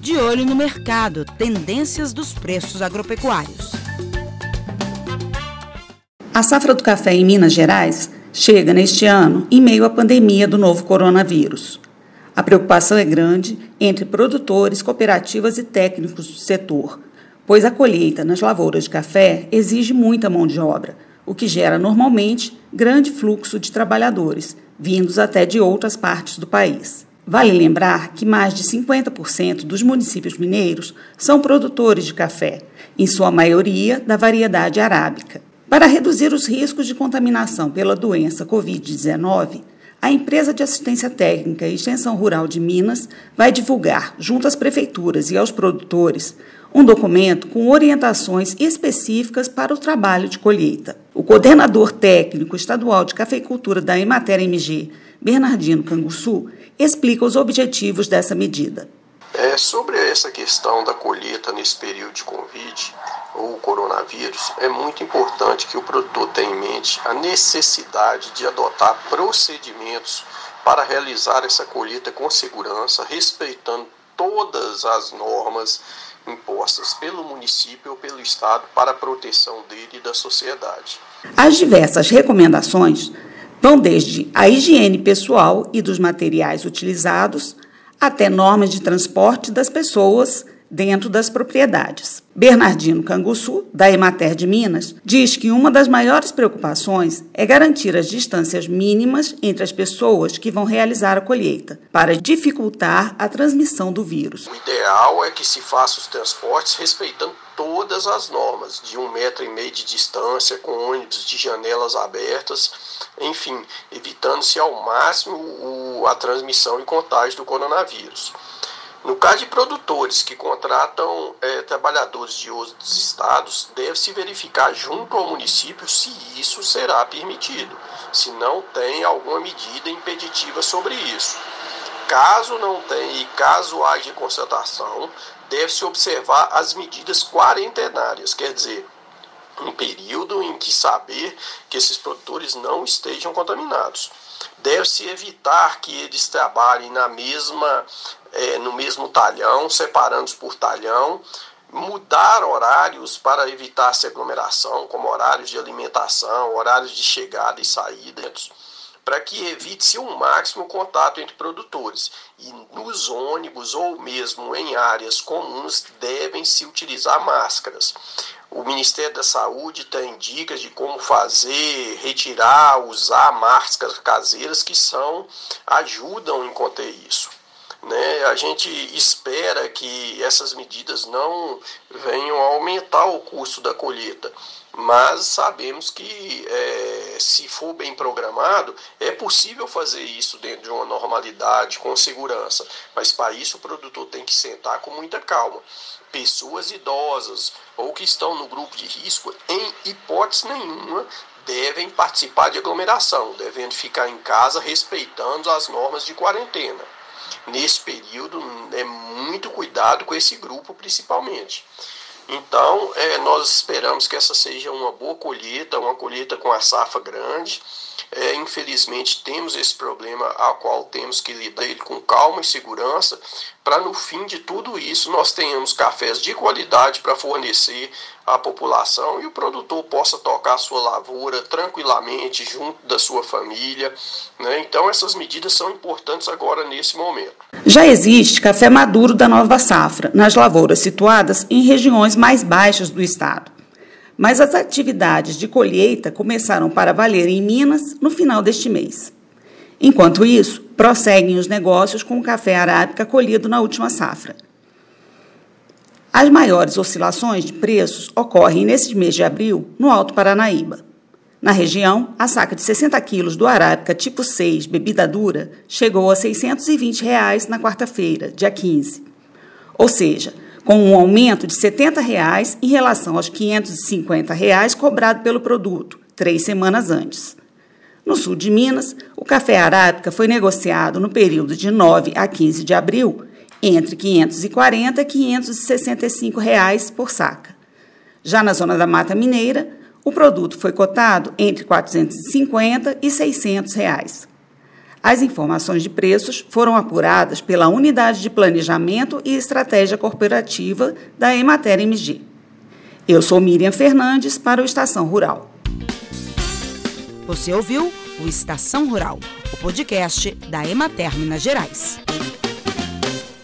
De olho no mercado, tendências dos preços agropecuários. A safra do café em Minas Gerais chega neste ano em meio à pandemia do novo coronavírus. A preocupação é grande entre produtores, cooperativas e técnicos do setor, pois a colheita nas lavouras de café exige muita mão de obra, o que gera normalmente grande fluxo de trabalhadores, vindos até de outras partes do país. Vale lembrar que mais de 50% dos municípios mineiros são produtores de café, em sua maioria da variedade arábica. Para reduzir os riscos de contaminação pela doença Covid-19, a empresa de assistência técnica e extensão rural de Minas vai divulgar, junto às prefeituras e aos produtores, um documento com orientações específicas para o trabalho de colheita. O coordenador técnico estadual de cafeicultura da Emater MG, Bernardino Canguçu, explica os objetivos dessa medida. É, sobre essa questão da colheita nesse período de Covid ou coronavírus, é muito importante que o produtor tenha em mente a necessidade de adotar procedimentos para realizar essa colheita com segurança, respeitando todas as normas impostas pelo município ou pelo Estado para a proteção dele e da sociedade. As diversas recomendações vão desde a higiene pessoal e dos materiais utilizados até normas de transporte das pessoas dentro das propriedades. Bernardino Canguçu, da Emater de Minas, diz que uma das maiores preocupações é garantir as distâncias mínimas entre as pessoas que vão realizar a colheita, para dificultar a transmissão do vírus. O ideal é que se faça os transportes respeitando todas as normas, de um metro e meio de distância, com ônibus de janelas abertas, enfim, evitando-se ao máximo a transmissão e contágio do coronavírus. No caso de produtores que contratam é, trabalhadores de outros estados, deve-se verificar junto ao município se isso será permitido, se não tem alguma medida impeditiva sobre isso. Caso não tenha e caso haja constatação, deve-se observar as medidas quarentenárias, quer dizer, um período em que saber que esses produtores não estejam contaminados. Deve-se evitar que eles trabalhem na mesma, é, no mesmo talhão, separando-os por talhão, mudar horários para evitar essa aglomeração, como horários de alimentação, horários de chegada e saída para que evite-se o um máximo contato entre produtores. E nos ônibus ou mesmo em áreas comuns devem se utilizar máscaras. O Ministério da Saúde tem dicas de como fazer, retirar, usar máscaras caseiras que são ajudam em conter isso. Né? A gente espera que essas medidas não venham a aumentar o custo da colheita, mas sabemos que é, se for bem programado, é possível fazer isso dentro de uma normalidade, com segurança. Mas para isso o produtor tem que sentar com muita calma. Pessoas idosas ou que estão no grupo de risco, em hipótese nenhuma, devem participar de aglomeração, devendo ficar em casa respeitando as normas de quarentena nesse período é muito cuidado com esse grupo principalmente. Então, é, nós esperamos que essa seja uma boa colheita, uma colheita com a safra grande. É, infelizmente, temos esse problema a qual temos que lidar ele com calma e segurança, para no fim de tudo isso nós tenhamos cafés de qualidade para fornecer à população e o produtor possa tocar sua lavoura tranquilamente junto da sua família. Né? Então, essas medidas são importantes agora nesse momento. Já existe café maduro da nova safra nas lavouras situadas em regiões mais baixas do estado. Mas as atividades de colheita começaram para valer em Minas no final deste mês. Enquanto isso, prosseguem os negócios com o café arábica colhido na última safra. As maiores oscilações de preços ocorrem nesse mês de abril no Alto Paranaíba. Na região, a saca de 60 quilos do Arábica tipo 6, bebida dura, chegou a 620 reais na quarta-feira, dia 15. Ou seja, com um aumento de 70 reais em relação aos 550 reais cobrado pelo produto, três semanas antes. No sul de Minas, o café arábica foi negociado no período de 9 a 15 de abril entre R$ 540 e 565 reais por saca. Já na zona da Mata Mineira, o produto foi cotado entre R$ 450 e 600 reais. As informações de preços foram apuradas pela Unidade de Planejamento e Estratégia Corporativa da Emater MG. Eu sou Miriam Fernandes para o Estação Rural. Você ouviu o Estação Rural, o podcast da Emater Minas Gerais.